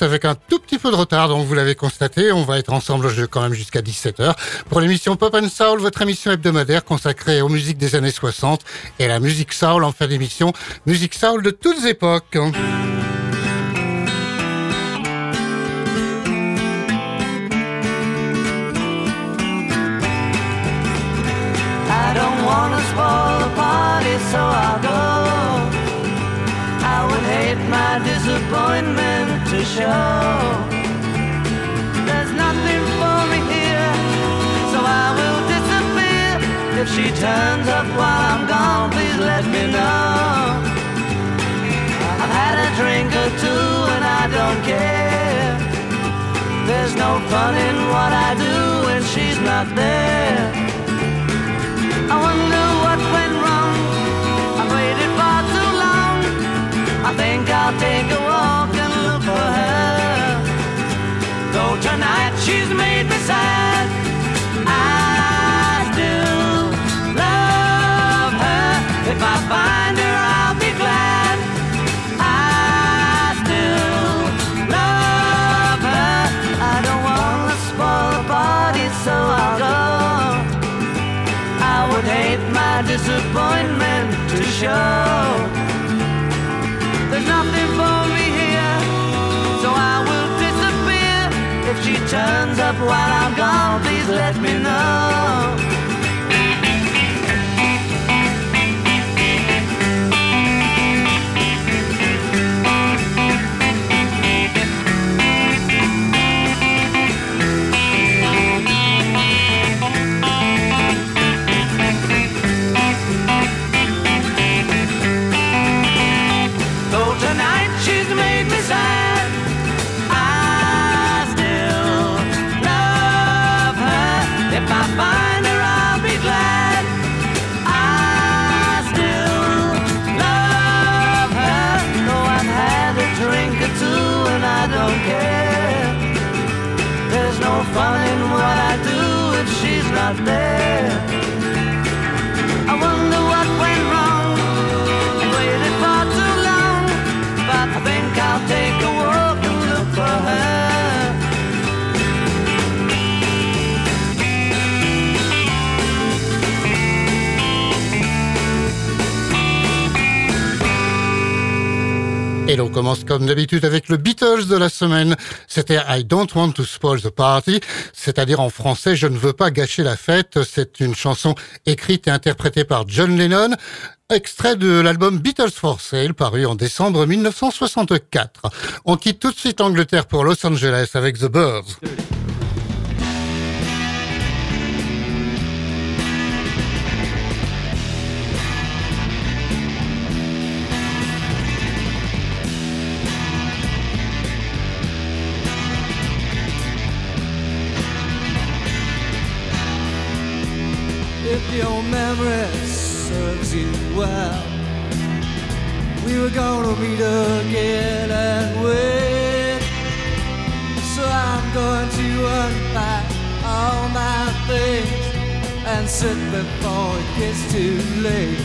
Avec un tout petit peu de retard, donc vous l'avez constaté, on va être ensemble quand même jusqu'à 17h pour l'émission Pop and Soul, votre émission hebdomadaire consacrée aux musiques des années 60 et à la musique soul en fin d'émission, musique soul de toutes époques. If she turns up while I'm gone, please let me know. I've had a drink or two and I don't care. There's no fun in what I do when she's not there. I wonder Et l'on commence comme d'habitude avec le Beatles de la semaine. C'était I Don't Want to Spoil the Party, c'est-à-dire en français Je ne veux pas gâcher la fête. C'est une chanson écrite et interprétée par John Lennon, extrait de l'album Beatles for Sale paru en décembre 1964. On quitte tout de suite l'Angleterre pour Los Angeles avec The Birds. Your memory serves you well, we were gonna meet again and wait. So I'm going to unpack all my things and sit before it gets too late.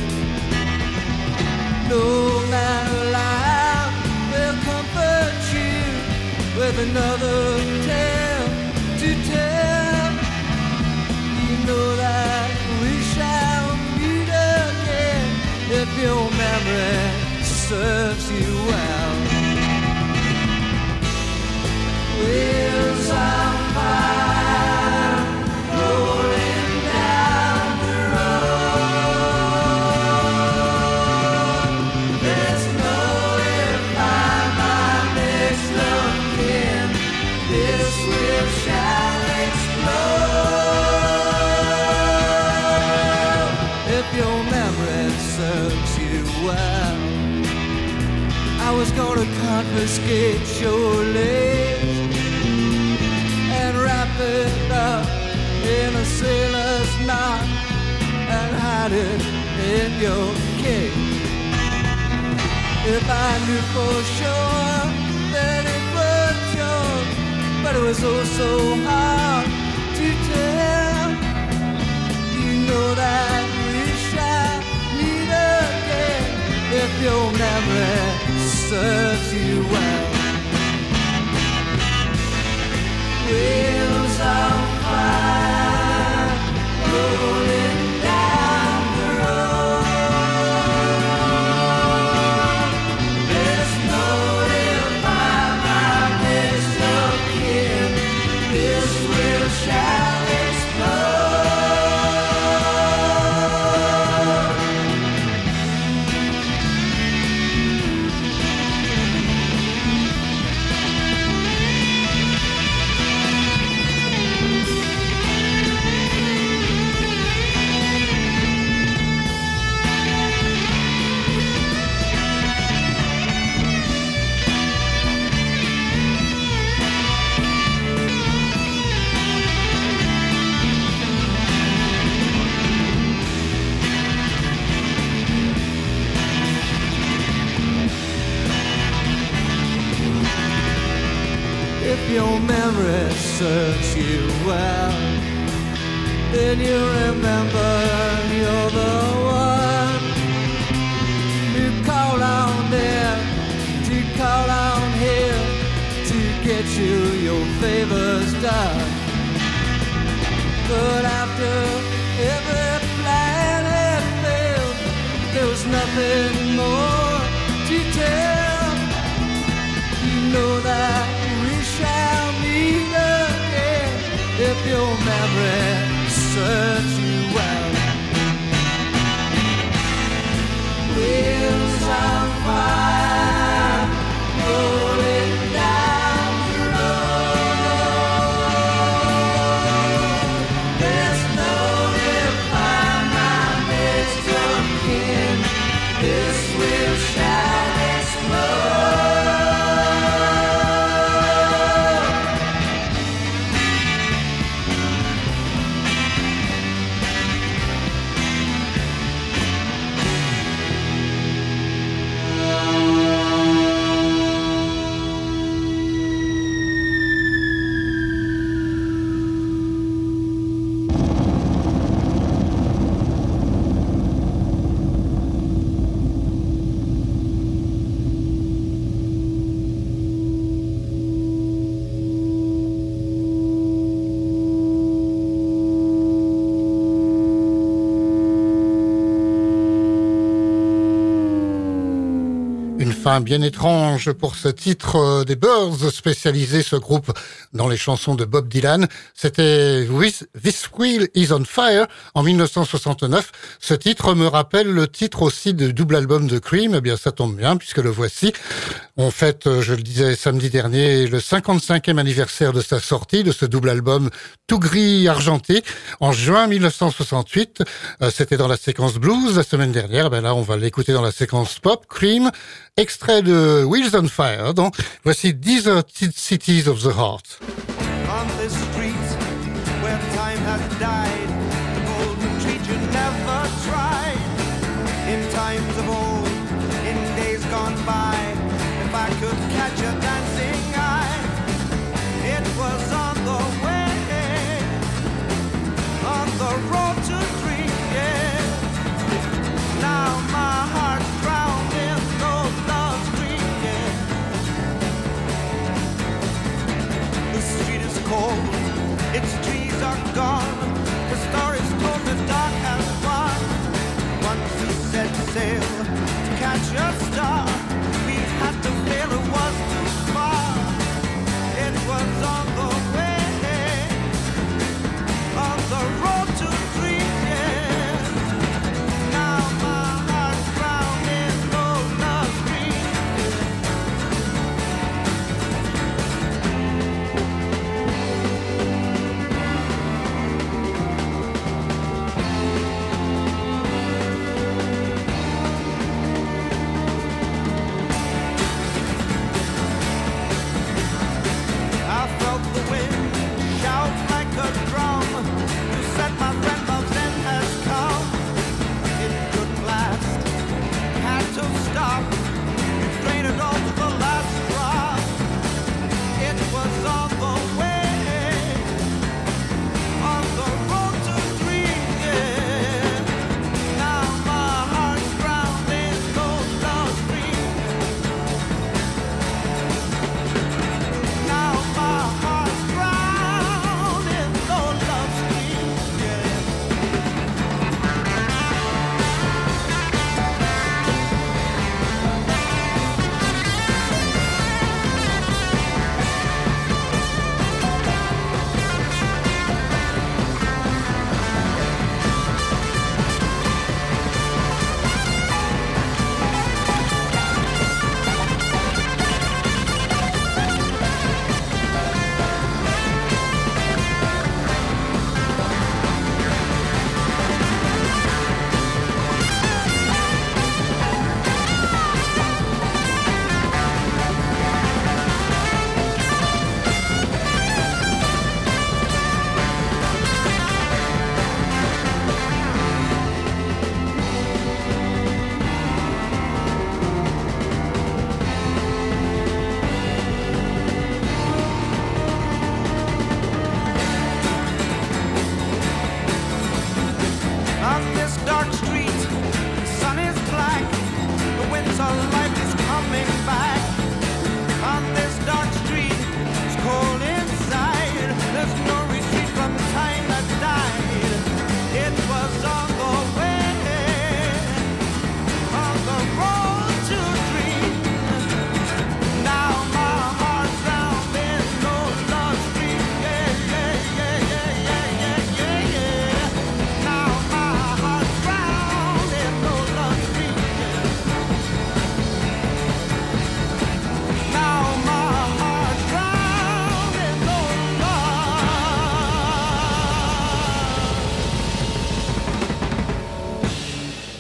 No man alive will comfort you with another your memory serves you well. Confiscate your legs and wrap it up in a sailor's knot and hide it in your cage. If I knew for sure that it was yours, but it was oh so hard to tell. You know that we shall meet again if your memory serves you well. Bien étrange pour ce titre euh, des Birds, spécialisé ce groupe dans les chansons de Bob Dylan. C'était This This Wheel is on Fire en 1969. Ce titre me rappelle le titre aussi du double album de Cream. Eh bien, ça tombe bien puisque le voici. On fête, euh, je le disais samedi dernier, le 55e anniversaire de sa sortie de ce double album tout gris argenté en juin 1968. Euh, C'était dans la séquence blues la semaine dernière. Ben là, on va l'écouter dans la séquence pop. Cream, extrait de Wheels on Fire. Donc, voici Deserted Cities of the Heart. on this street where time has died.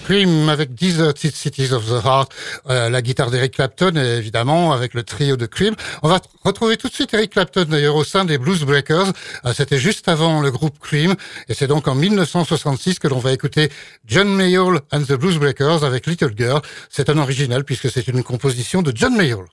Cream avec Deserted Cities of the Heart, euh, la guitare d'Eric Clapton et évidemment avec le trio de Cream. On va retrouver tout de suite Eric Clapton d'ailleurs au sein des Blues Breakers. Euh, c'était juste avant le groupe Cream et c'est donc en 1966 que l'on va écouter John Mayall and the Blues Breakers avec Little Girl. C'est un original puisque c'est une composition de John Mayall.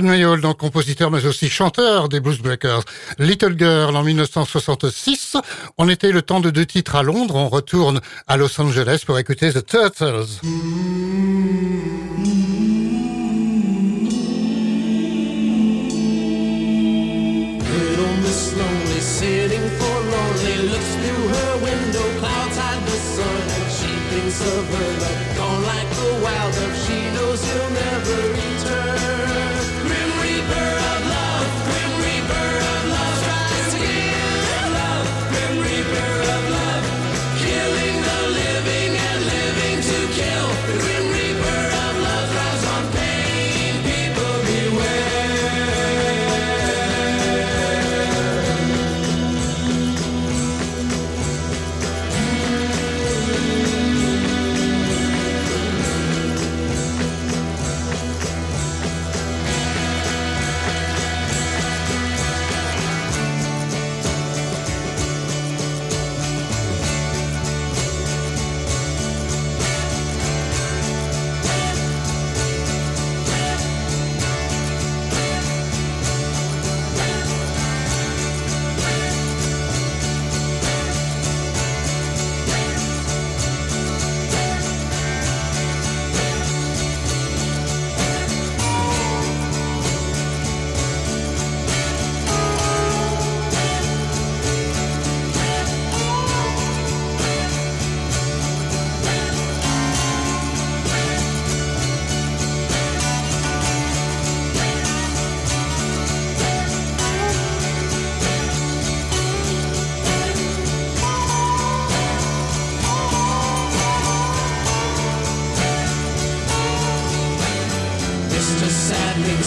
John Mayall, donc compositeur mais aussi chanteur des Blues Breakers. Little Girl en 1966. On était le temps de deux titres à Londres. On retourne à Los Angeles pour écouter The Turtles.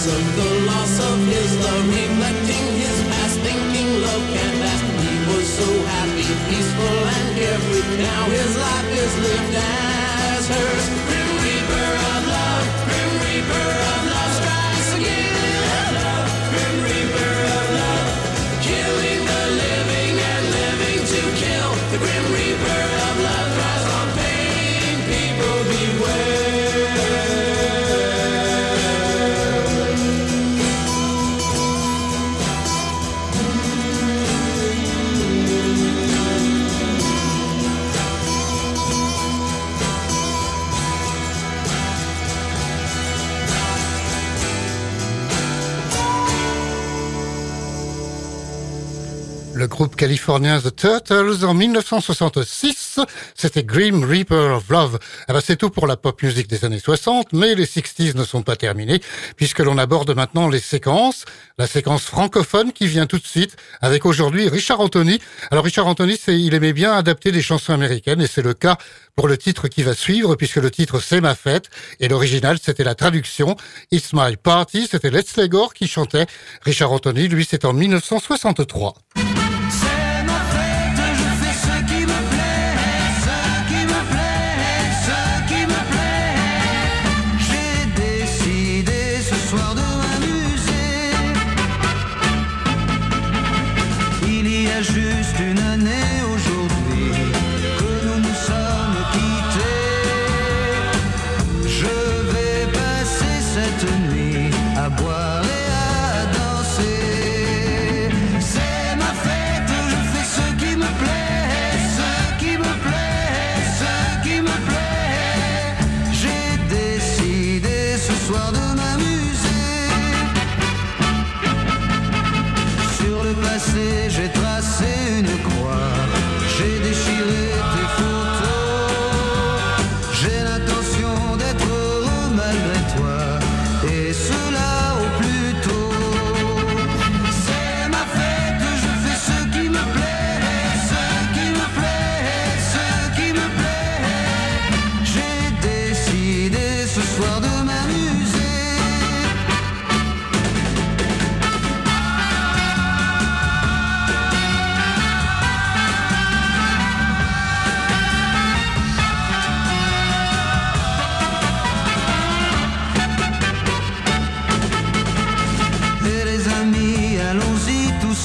of the loss of his love, reflecting his past, thinking love can last. He was so happy, peaceful, and carefree. Now his life is lived as hers. Californien The Turtles en 1966, c'était Grim Reaper of Love. Ah c'est tout pour la pop music des années 60, mais les 60s ne sont pas terminés puisque l'on aborde maintenant les séquences. La séquence francophone qui vient tout de suite avec aujourd'hui Richard Anthony. Alors Richard Anthony, il aimait bien adapter des chansons américaines et c'est le cas pour le titre qui va suivre puisque le titre c'est ma fête et l'original c'était la traduction It's My Party, c'était Let's Legore qui chantait. Richard Anthony, lui, c'est en 1963.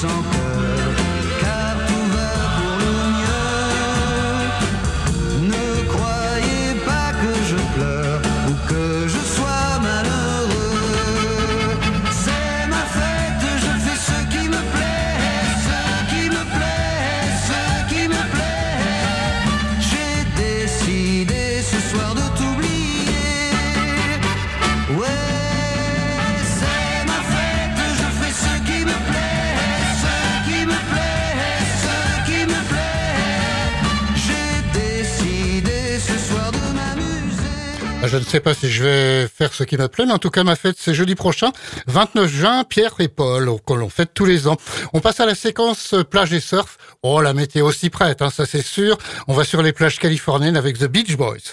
Allons-y tous en cœur, je vais faire ce qui me plaît, mais en tout cas, ma fête, c'est jeudi prochain, 29 juin, Pierre et Paul, que l'on fête tous les ans. On passe à la séquence euh, plage et surf. Oh, la météo aussi prête, hein, ça c'est sûr. On va sur les plages californiennes avec The Beach Boys.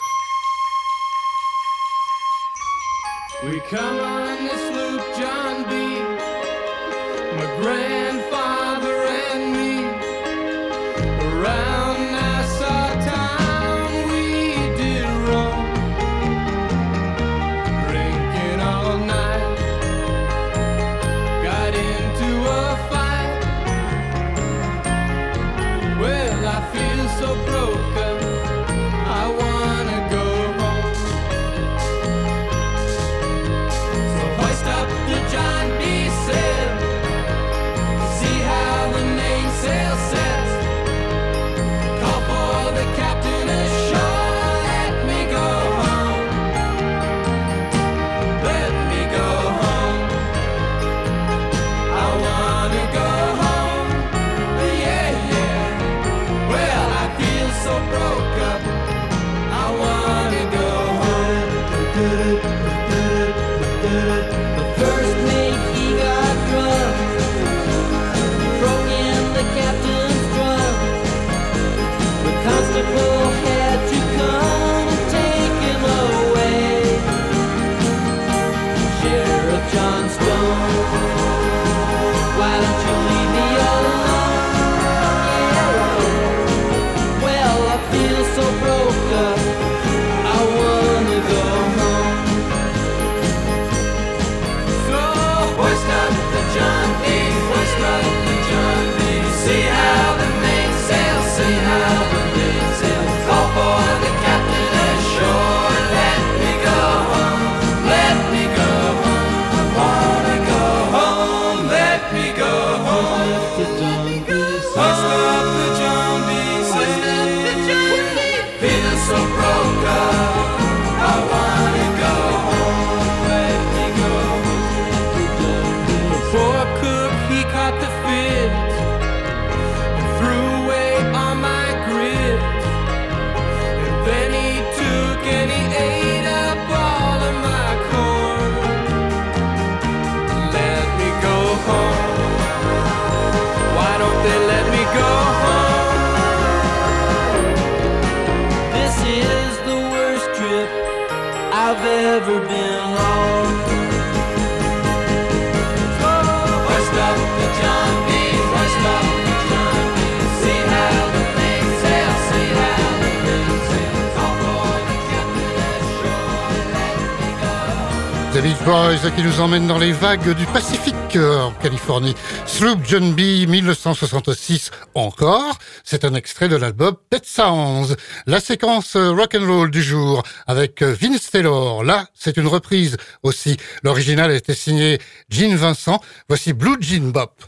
Boys qui nous emmènent dans les vagues du Pacifique euh, en Californie. Sloop John B, 1966 encore. C'est un extrait de l'album Pet Sounds. La séquence euh, rock and roll du jour avec euh, Vince Taylor. Là, c'est une reprise aussi. L'original était signé Gene Vincent. Voici Blue Jean Bop.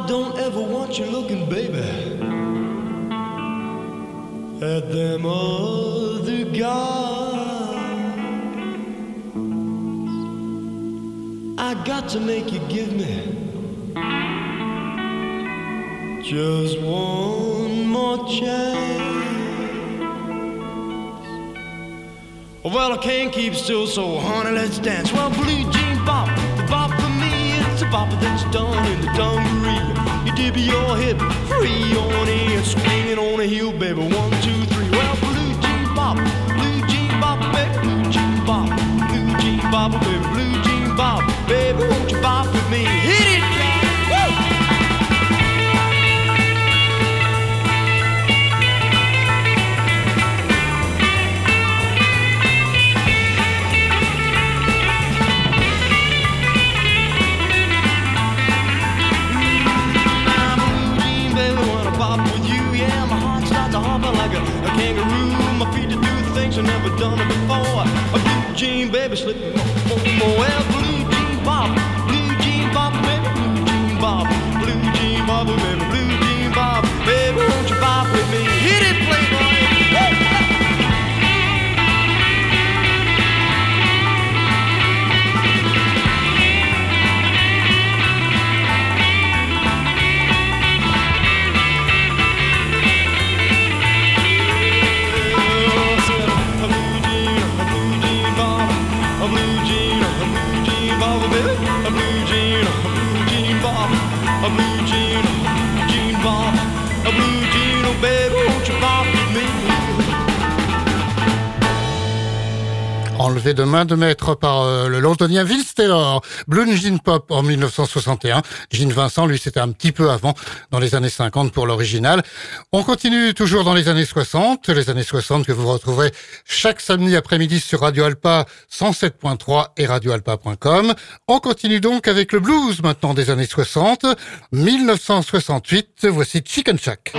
I don't ever want you looking, baby, at them other guys. I got to make you give me. Just one more chance. Well, I can't keep still, so honey, let's dance. Well, blue jean bop that's done in the dungaree. You dip your hip free on it, swinging on a heel, baby. One, two, three. Well, blue jean bop, blue jean bop, baby, blue jean bop, blue jean bop, baby, blue jean bop, baby, won't you bop with me? Hit it, baby slip me more. Well, blue jean bop, blue jean bop, baby, blue jean bop, blue jean bop, baby, come Enlevé de main de maître par euh, le londonien Vince Taylor. Blue Jean Pop en 1961. Gene Vincent, lui, c'était un petit peu avant, dans les années 50 pour l'original. On continue toujours dans les années 60, les années 60 que vous retrouverez chaque samedi après-midi sur Radio Alpa 107.3 et radioalpa.com. On continue donc avec le blues maintenant des années 60. 1968, voici Chicken Shack.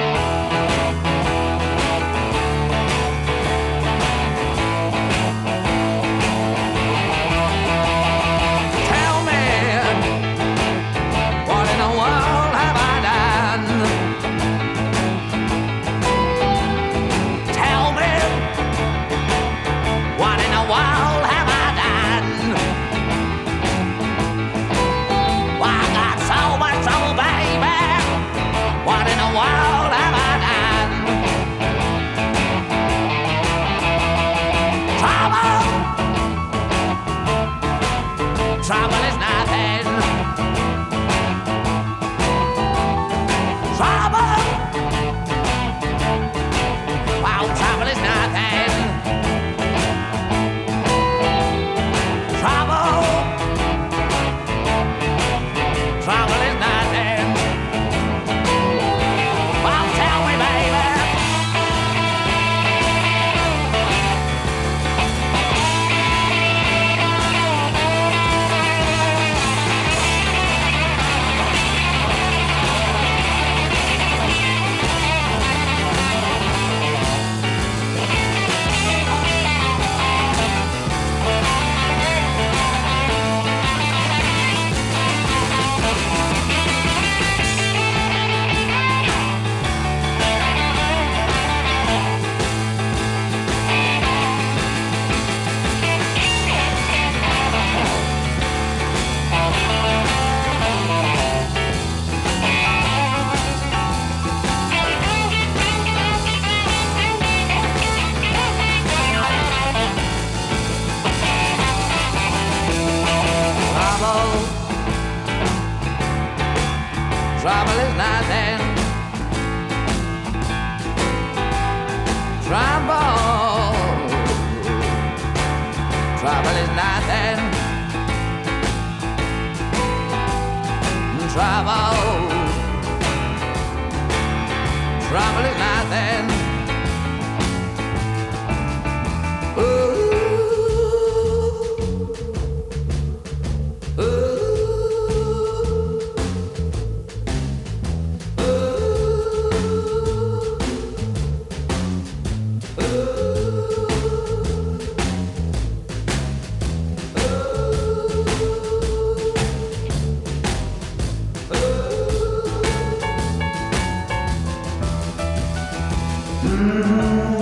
Alors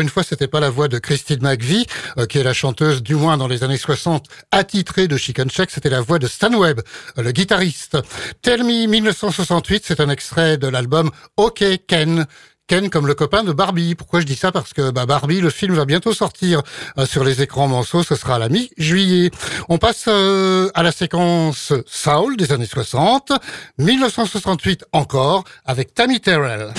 une fois, c'était pas la voix de Christine McVie, euh, qui est la chanteuse du moins dans les années 60 attitrée de Chicken Shack, c'était la voix de Stan Webb, euh, le guitariste. Tell Me 1968, c'est un extrait de l'album OK Ken. Ken comme le copain de Barbie. Pourquoi je dis ça? Parce que bah, Barbie, le film va bientôt sortir euh, sur les écrans morceaux, ce sera à la mi-juillet. On passe euh, à la séquence Soul des années 60, 1968 encore, avec Tammy Terrell.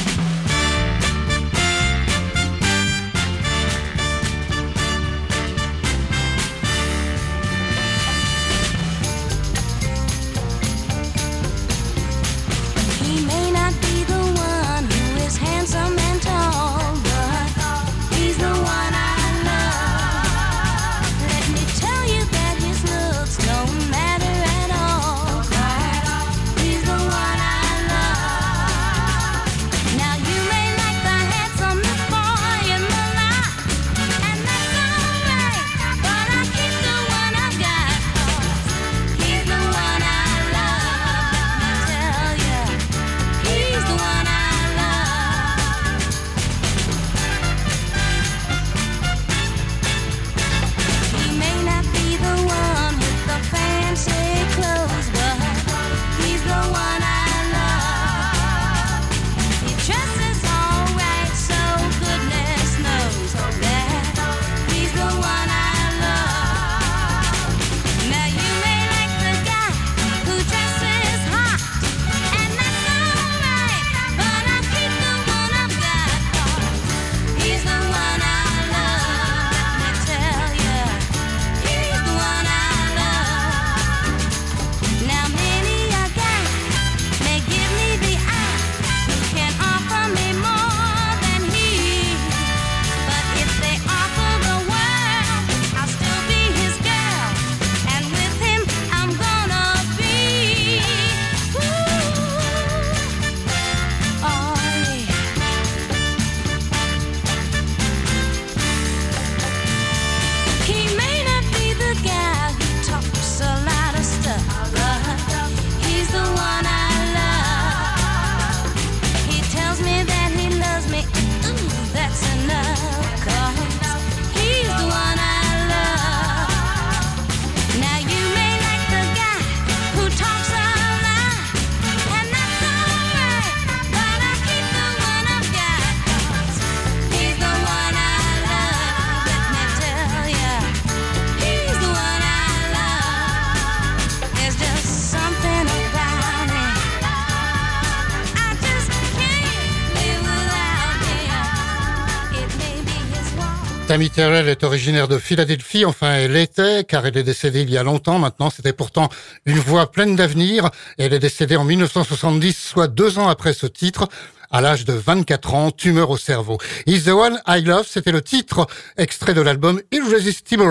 Tammy Terrell est originaire de Philadelphie, enfin elle était, car elle est décédée il y a longtemps maintenant, c'était pourtant une voix pleine d'avenir, elle est décédée en 1970, soit deux ans après ce titre, à l'âge de 24 ans, tumeur au cerveau. Is the One I Love, c'était le titre extrait de l'album Irresistible.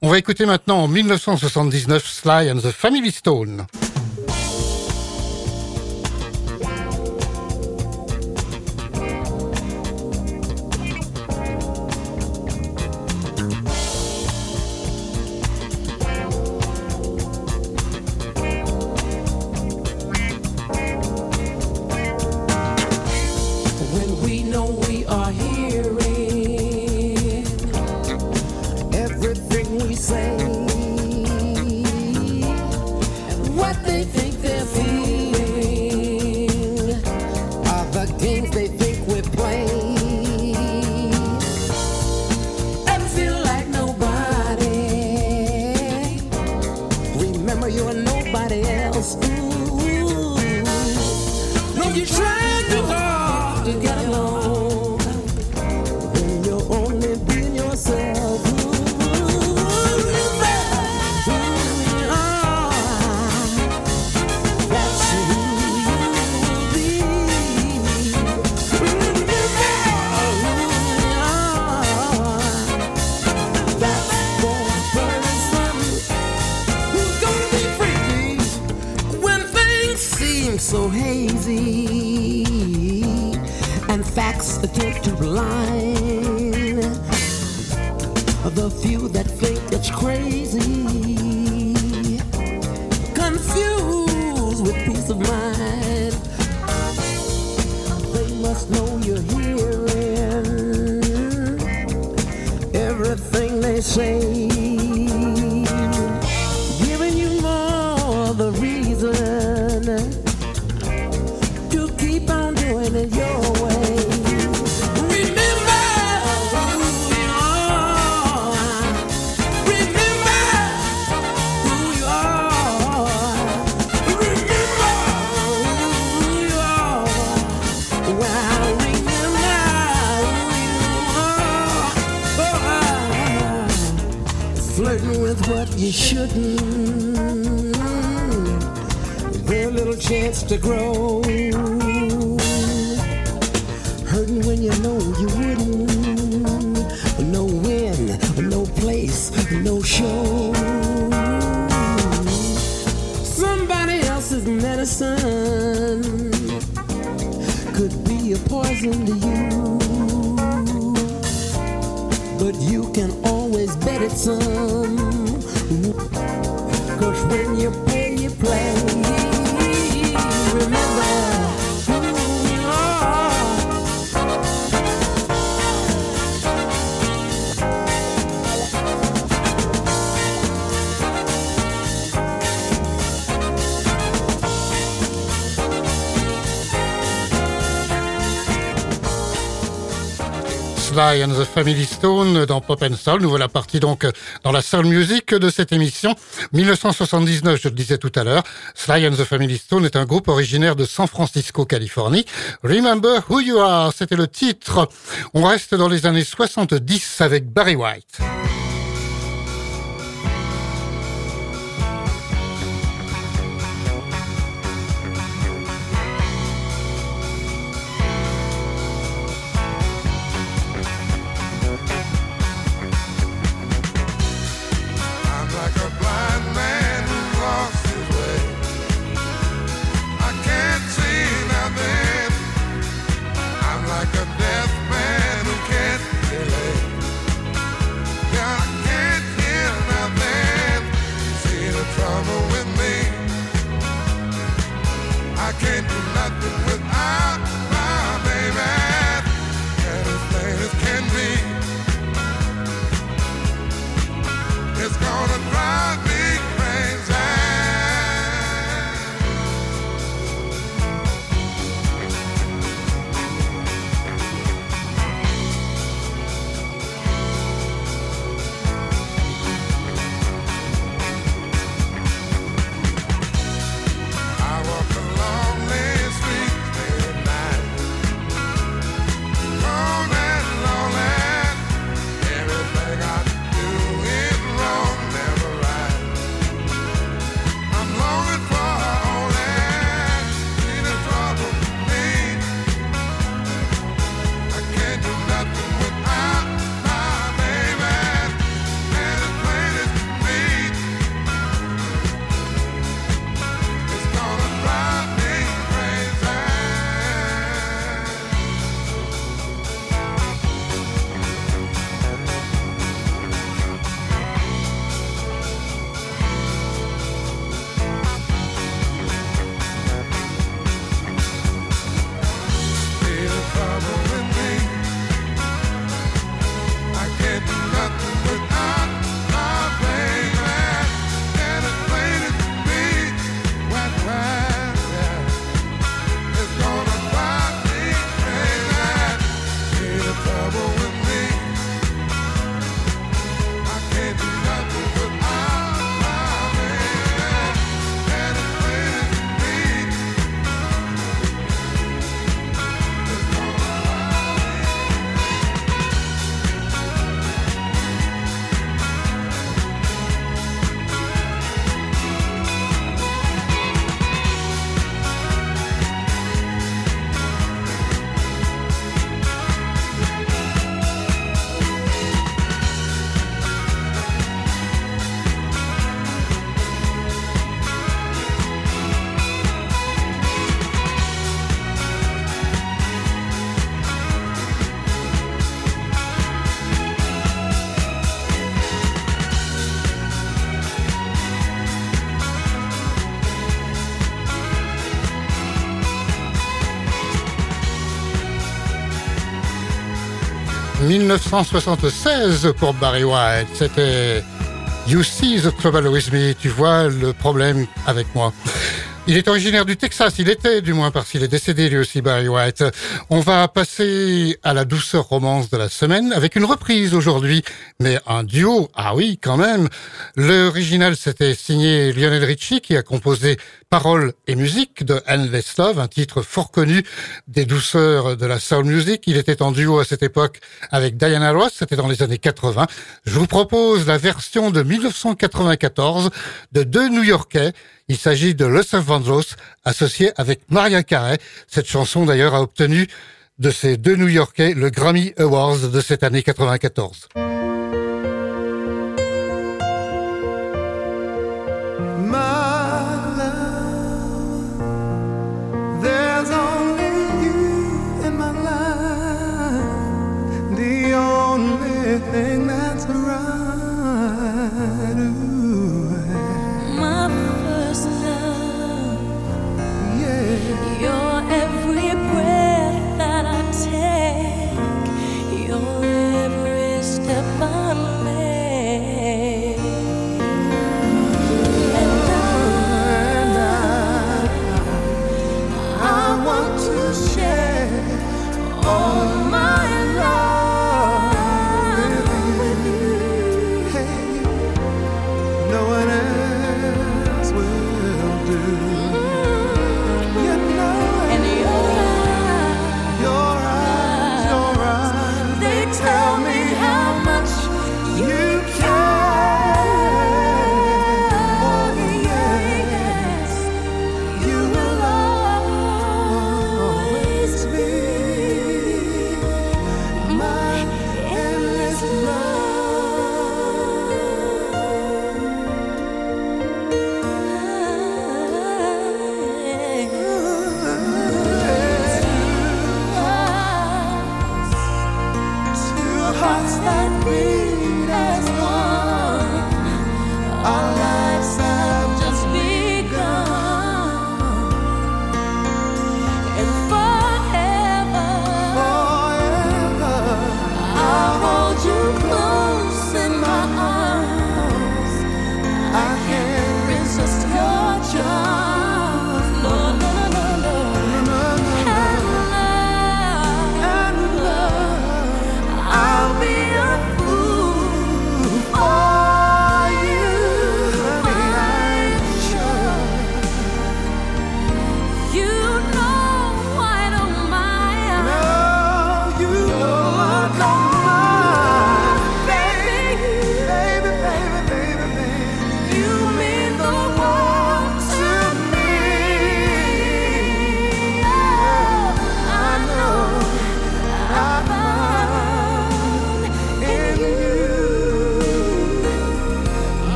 On va écouter maintenant en 1979 Sly and the Family Stone. It's crazy But you can always bet it's some. Cause when you pay, you play. Sly and the Family Stone dans Pop and Soul. Nous voilà partis donc dans la soul music de cette émission. 1979, je le disais tout à l'heure. Sly and the Family Stone est un groupe originaire de San Francisco, Californie. Remember Who You Are, c'était le titre. On reste dans les années 70 avec Barry White. 1976 pour Barry White. C'était You See the Trouble with Me. Tu vois le problème avec moi. Il est originaire du Texas, il était du moins parce qu'il est décédé lui aussi Barry White. On va passer à la douceur romance de la semaine avec une reprise aujourd'hui, mais un duo, ah oui quand même. L'original c'était signé Lionel Richie qui a composé paroles et musique de Endless Love, un titre fort connu des douceurs de la soul music. Il était en duo à cette époque avec Diana Ross, c'était dans les années 80. Je vous propose la version de 1994 de deux New-Yorkais. Il s'agit de Los Vandross, associé avec Maria Carey. Cette chanson d'ailleurs a obtenu de ces deux New-Yorkais le Grammy Awards de cette année 94.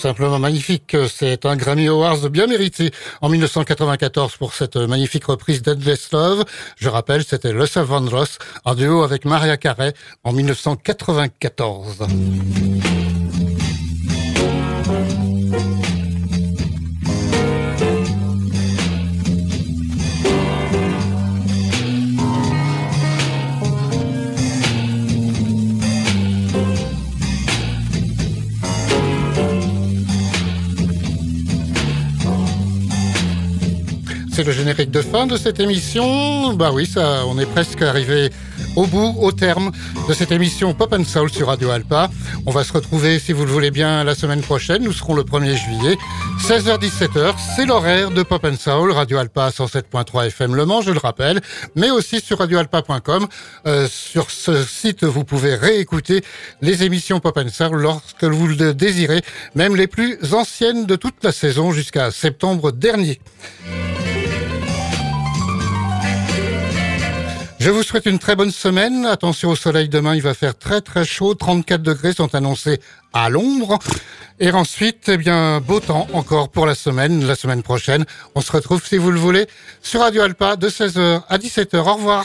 Simplement magnifique. C'est un Grammy Awards bien mérité en 1994 pour cette magnifique reprise d'Endless Love. Je rappelle, c'était Le Van Ross en duo avec Maria Carey en 1994. Le générique de fin de cette émission. Bah oui, ça, on est presque arrivé au bout, au terme de cette émission Pop and Soul sur Radio Alpa. On va se retrouver, si vous le voulez bien, la semaine prochaine. Nous serons le 1er juillet, 16h-17h. C'est l'horaire de Pop and Soul, Radio Alpa 107.3 FM Le Mans, je le rappelle, mais aussi sur radioalpa.com. Euh, sur ce site, vous pouvez réécouter les émissions Pop and Soul lorsque vous le désirez, même les plus anciennes de toute la saison jusqu'à septembre dernier. Je vous souhaite une très bonne semaine. Attention au soleil demain, il va faire très très chaud. 34 degrés sont annoncés à l'ombre. Et ensuite, eh bien, beau temps encore pour la semaine, la semaine prochaine. On se retrouve, si vous le voulez, sur Radio Alpa de 16h à 17h. Au revoir.